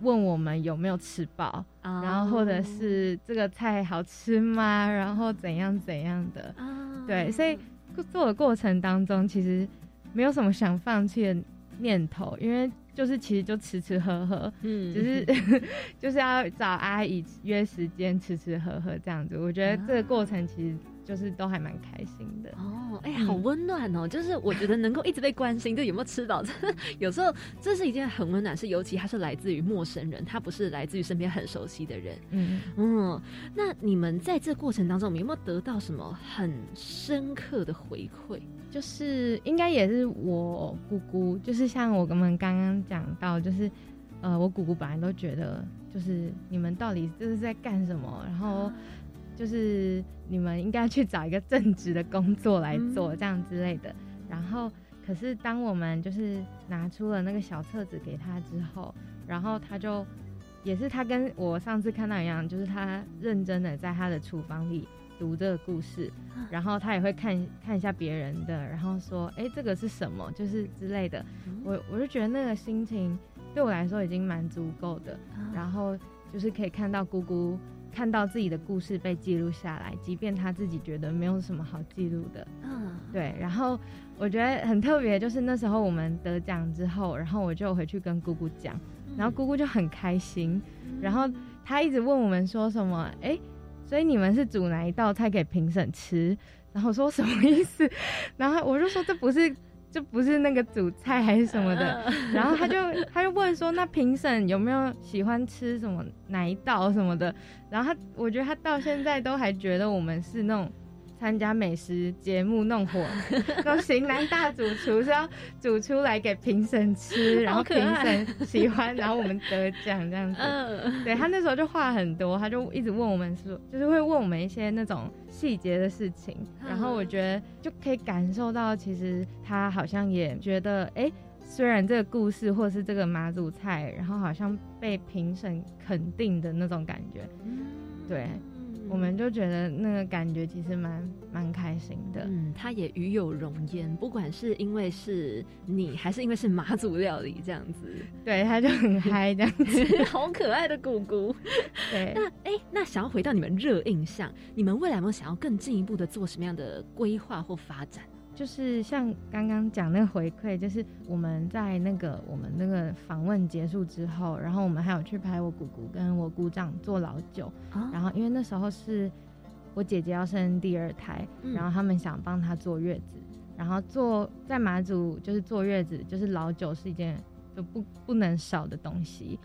问我们有没有吃饱，然后或者是这个菜好吃吗？然后怎样怎样的？对，所以做的过程当中，其实没有什么想放弃的念头，因为就是其实就吃吃喝喝，嗯，只是 就是要找阿姨约时间吃吃喝喝这样子。我觉得这个过程其实。就是都还蛮开心的哦，哎，好温暖哦！就是我觉得能够一直被关心，就有没有吃饱，有时候这是一件很温暖，是尤其它是来自于陌生人，他不是来自于身边很熟悉的人。嗯嗯，那你们在这过程当中，有没有得到什么很深刻的回馈？就是应该也是我姑姑，就是像我们刚刚讲到，就是呃，我姑姑本来都觉得，就是你们到底这是在干什么，然后。就是你们应该去找一个正职的工作来做，这样之类的。然后，可是当我们就是拿出了那个小册子给他之后，然后他就也是他跟我上次看到一样，就是他认真的在他的厨房里读这个故事，然后他也会看看一下别人的，然后说：“哎，这个是什么？”就是之类的。我我就觉得那个心情对我来说已经蛮足够的。然后就是可以看到姑姑。看到自己的故事被记录下来，即便他自己觉得没有什么好记录的，嗯，对。然后我觉得很特别，就是那时候我们得奖之后，然后我就回去跟姑姑讲，然后姑姑就很开心，然后她一直问我们说什么，哎，所以你们是煮哪一道菜给评审吃？然后说什么意思？然后我就说这不是。就不是那个主菜还是什么的，然后他就他就问说，那评审有没有喜欢吃什么哪一道什么的，然后他我觉得他到现在都还觉得我们是那种。参加美食节目弄火，那种型男大主厨是要煮出来给评审吃，然后评审喜欢，然后我们得奖这样子。嗯，对他那时候就话很多，他就一直问我们说，就是会问我们一些那种细节的事情。然后我觉得就可以感受到，其实他好像也觉得，哎，虽然这个故事或是这个马祖菜，然后好像被评审肯定的那种感觉。嗯，对。我们就觉得那个感觉其实蛮蛮开心的。嗯，他也与有荣焉，不管是因为是你，还是因为是马祖料理这样子，对，他就很嗨这样子，好可爱的姑姑。对，那哎，那想要回到你们热印象，你们未来有没有想要更进一步的做什么样的规划或发展？就是像刚刚讲那个回馈，就是我们在那个我们那个访问结束之后，然后我们还有去拍我姑姑跟我姑丈做老酒，然后因为那时候是我姐姐要生第二胎，然后他们想帮她坐月子，然后坐在马祖就是坐月子，就是老酒是一件就不不能少的东西，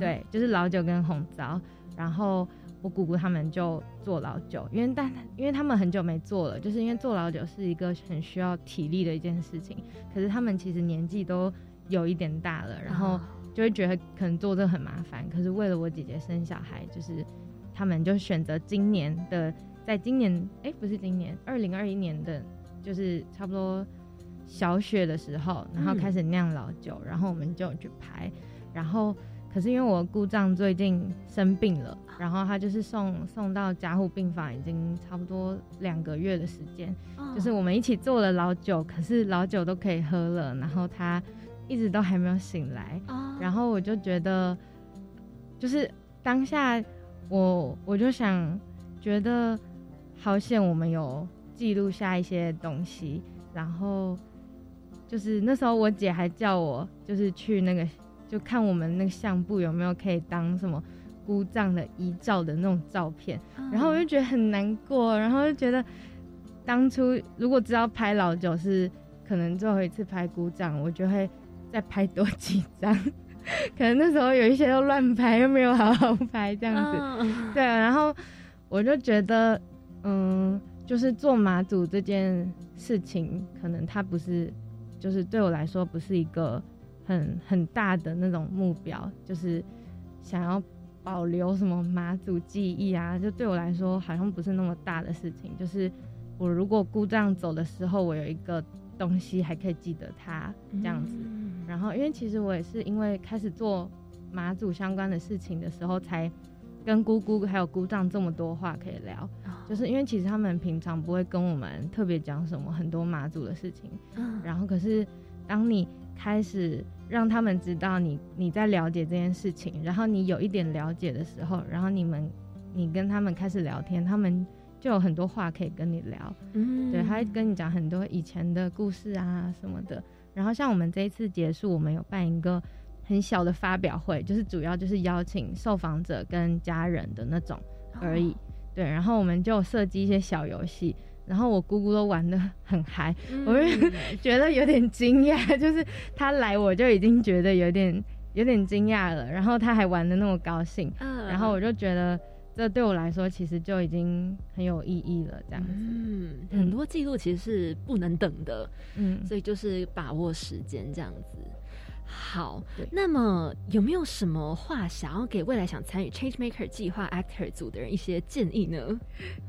对，就是老酒跟红枣，然后。我姑姑他们就做老酒，因为但因为他们很久没做了，就是因为做老酒是一个很需要体力的一件事情。可是他们其实年纪都有一点大了，然后就会觉得可能做这很麻烦。可是为了我姐姐生小孩，就是他们就选择今年的，在今年哎不是今年二零二一年的，就是差不多小雪的时候，然后开始酿老酒，然后我们就去拍，然后。可是因为我姑丈最近生病了，然后他就是送送到加护病房，已经差不多两个月的时间。就是我们一起做了老酒，可是老酒都可以喝了，然后他一直都还没有醒来。然后我就觉得，就是当下我我就想，觉得好险我们有记录下一些东西。然后就是那时候我姐还叫我，就是去那个。就看我们那个相簿有没有可以当什么姑丈的遗照的那种照片，然后我就觉得很难过，然后就觉得当初如果知道拍老九是可能最后一次拍姑丈，我就会再拍多几张，可能那时候有一些都乱拍，又没有好好拍这样子，对，然后我就觉得，嗯，就是做马祖这件事情，可能它不是，就是对我来说不是一个。很很大的那种目标，就是想要保留什么马祖记忆啊，就对我来说好像不是那么大的事情。就是我如果姑丈走的时候，我有一个东西还可以记得他这样子。然后，因为其实我也是因为开始做马祖相关的事情的时候，才跟姑姑还有姑丈这么多话可以聊。就是因为其实他们平常不会跟我们特别讲什么很多马祖的事情。然后，可是当你开始让他们知道你你在了解这件事情，然后你有一点了解的时候，然后你们你跟他们开始聊天，他们就有很多话可以跟你聊，嗯，对，他会跟你讲很多以前的故事啊什么的。然后像我们这一次结束，我们有办一个很小的发表会，就是主要就是邀请受访者跟家人的那种而已，对，然后我们就设计一些小游戏。然后我姑姑都玩的很嗨，我就 觉得有点惊讶，就是他来我就已经觉得有点有点惊讶了，然后他还玩的那么高兴，然后我就觉得这对我来说其实就已经很有意义了，这样子。嗯，很多记录其实是不能等的，嗯，所以就是把握时间这样子。好，那么有没有什么话想要给未来想参与 Change Maker 计划 Actor 组的人一些建议呢？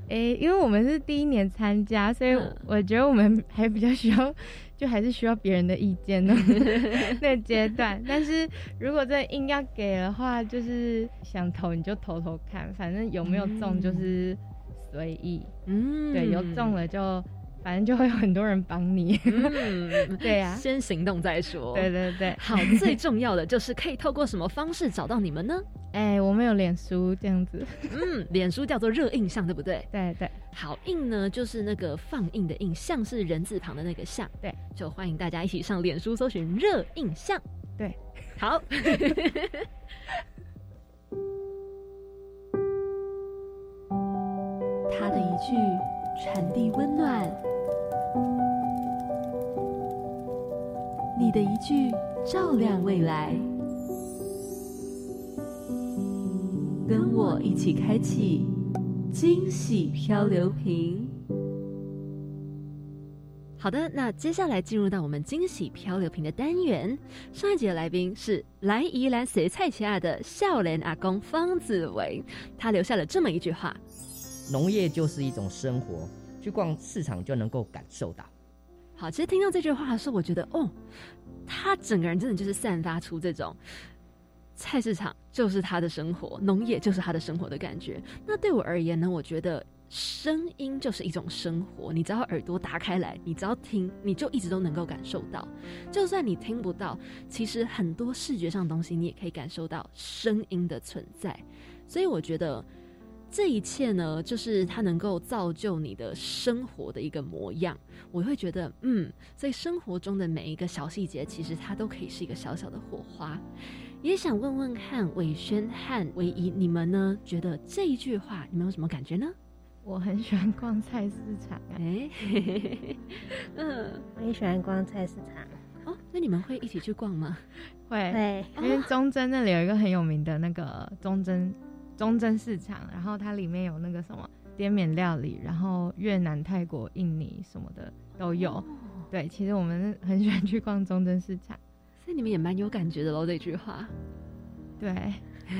诶，因为我们是第一年参加，所以我觉得我们还比较需要，就还是需要别人的意见呢。那阶段，但是如果这硬要给的话，就是想投你就投投看，反正有没有中就是随意。嗯，对，有中了就。反正就会有很多人帮你，嗯，对呀，先行动再说。对对对，好，最重要的就是可以透过什么方式找到你们呢？哎，我们有脸书这样子，嗯，脸书叫做热印象，对不对？对对，好，印呢就是那个放映的印，像是人字旁的那个像，对，就欢迎大家一起上脸书搜寻热印象，对，好，他的一句。传递温暖，你的一句照亮未来，跟我一起开启惊喜漂流瓶。好的，那接下来进入到我们惊喜漂流瓶的单元。上一集的来宾是来宜兰随菜奇亚的笑脸阿公方子维，他留下了这么一句话。农业就是一种生活，去逛市场就能够感受到。好，其实听到这句话的时候，我觉得哦，他整个人真的就是散发出这种菜市场就是他的生活，农业就是他的生活的感觉。那对我而言呢，我觉得声音就是一种生活。你只要耳朵打开来，你只要听，你就一直都能够感受到。就算你听不到，其实很多视觉上的东西，你也可以感受到声音的存在。所以我觉得。这一切呢，就是它能够造就你的生活的一个模样。我会觉得，嗯，所以生活中的每一个小细节，其实它都可以是一个小小的火花。也想问问看，伟轩和唯一，你们呢？觉得这一句话，你们有什么感觉呢？我很喜欢逛菜市场，哎，嗯，我也喜欢逛菜市场。哦，那你们会一起去逛吗？会，对，因为中贞那里有一个很有名的那个中贞中正市场，然后它里面有那个什么滇缅料理，然后越南、泰国、印尼什么的都有。对，其实我们很喜欢去逛中正市场，所以你们也蛮有感觉的喽。这句话，对，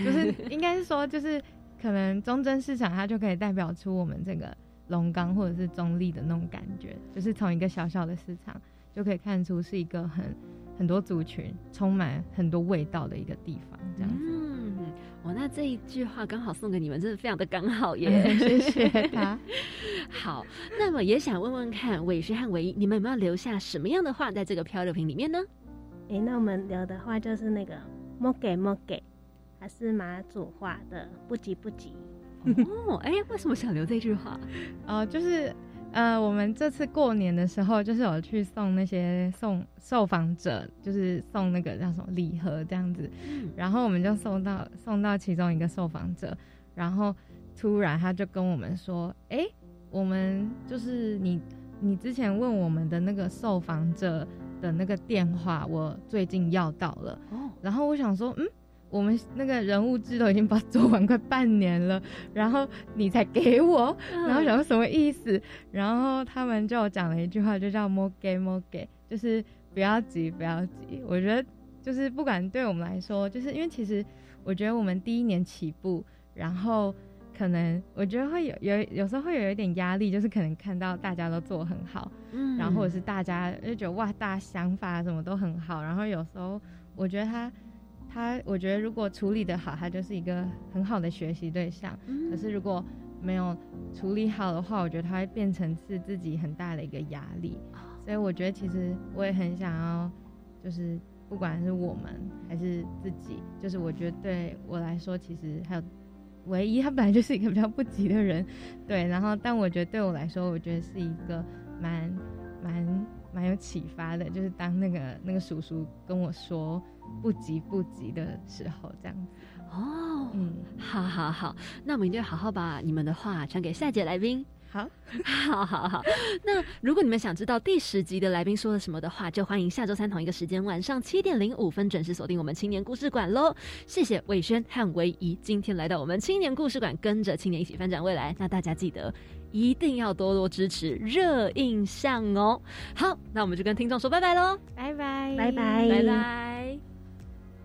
就是应该是说，就是可能中正市场它就可以代表出我们这个龙岗或者是中立的那种感觉，就是从一个小小的市场。就可以看出是一个很很多族群、充满很多味道的一个地方，这样子。嗯，哇，那这一句话刚好送给你们，真的非常的刚好耶！谢谢他。好，那么也想问问看，伟轩和唯一，你们有没有留下什么样的话在这个漂流瓶里面呢？哎，那我们留的话就是那个莫给莫给，还是马祖话的不急不急。哦，哎，为什么想留这句话？哦，就是。呃，我们这次过年的时候，就是有去送那些送受访者，就是送那个叫什么礼盒这样子，然后我们就送到送到其中一个受访者，然后突然他就跟我们说：“哎，我们就是你你之前问我们的那个受访者的那个电话，我最近要到了。”哦，然后我想说，嗯。我们那个人物志都已经把做完快半年了，然后你才给我，然后想说什么意思？然后他们就讲了一句话，就叫 “more get more get”，就是不要急，不要急。我觉得就是不管对我们来说，就是因为其实我觉得我们第一年起步，然后可能我觉得会有有有时候会有一点压力，就是可能看到大家都做很好，嗯，然后或者是大家就觉得哇，大家想法什么都很好，然后有时候我觉得他。他我觉得如果处理的好，他就是一个很好的学习对象。可是如果没有处理好的话，我觉得他会变成是自己很大的一个压力。所以我觉得其实我也很想要，就是不管是我们还是自己，就是我觉得对我来说，其实还有唯一他本来就是一个比较不急的人，对。然后但我觉得对我来说，我觉得是一个蛮蛮蛮有启发的，就是当那个那个叔叔跟我说。不急不急的时候，这样子哦，嗯，好好好，那我们一定要好好把你们的话传给下节来宾。好，好好好。那如果你们想知道第十集的来宾说了什么的话，就欢迎下周三同一个时间晚上七点零五分准时锁定我们青年故事馆喽。谢谢魏轩和唯一今天来到我们青年故事馆，跟着青年一起翻转未来。那大家记得一定要多多支持热印象哦。好，那我们就跟听众说拜拜喽，拜拜，拜拜，拜拜。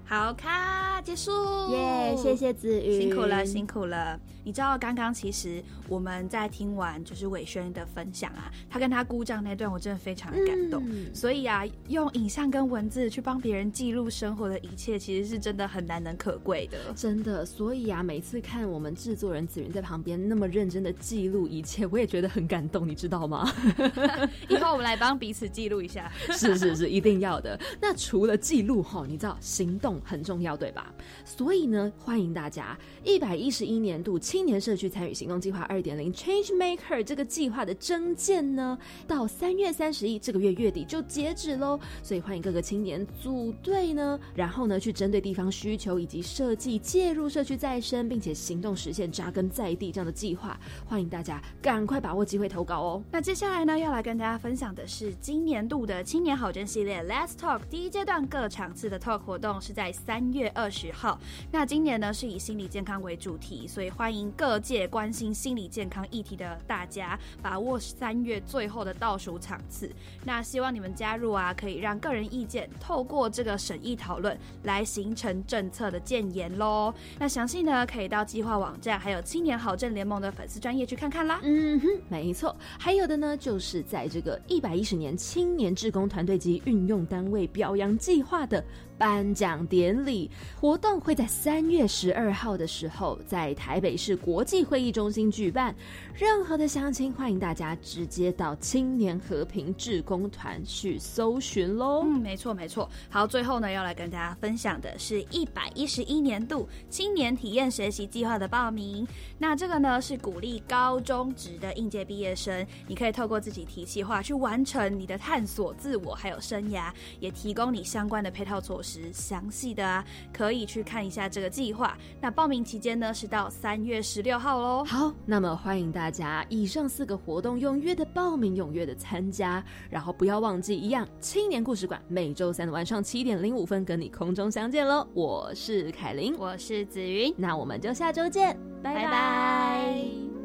好，卡结束，耶！谢谢子瑜，辛苦了，辛苦了。你知道刚刚其实我们在听完就是伟轩的分享啊，他跟他姑丈那段，我真的非常的感动。所以啊，用影像跟文字去帮别人记录生活的一切，其实是真的很难能可贵的。真的，所以啊，每次看我们制作人子云在旁边那么认真的记录一切，我也觉得很感动，你知道吗？以后我们来帮彼此记录一下，是是是，一定要的。那除了记录哈，你知道行动很重要，对吧？所以呢，欢迎大家一百一十一年度。青年社区参与行动计划二点零 Change Maker 这个计划的征件呢，到三月三十一这个月月底就截止喽。所以欢迎各个青年组队呢，然后呢去针对地方需求以及设计介入社区再生，并且行动实现扎根在地这样的计划。欢迎大家赶快把握机会投稿哦。那接下来呢，要来跟大家分享的是今年度的青年好证系列 Let's Talk 第一阶段各场次的 Talk 活动是在三月二十号。那今年呢是以心理健康为主题，所以欢迎。各界关心心理健康议题的大家，把握三月最后的倒数场次。那希望你们加入啊，可以让个人意见透过这个审议讨论来形成政策的建言喽。那详细呢，可以到计划网站，还有青年好政联盟的粉丝专业去看看啦。嗯哼，没错。还有的呢，就是在这个一百一十年青年志工团队及运用单位表扬计划的颁奖典礼。活动会在三月十二号的时候，在台北市国际会议中心举办。任何的详情，欢迎大家直接到青年和平志工团去搜寻喽。嗯，没错没错。好，最后呢，要来跟大家分享的是一百一十一年度青年体验学习计划的报名。那这个呢，是鼓励高中职的应届毕业生，你可以透过自己提计划去完成你的探索自我还有生涯，也提供你相关的配套措施。详细的啊，可以去看一下这个计划。那报名期间呢，是到三月十六号喽。好，那么欢迎大家以上四个活动踊跃的报名，踊跃的参加，然后不要忘记一样，青年故事馆每周三的晚上七点零五分跟你空中相见喽。我是凯琳，我是紫云，那我们就下周见，拜拜。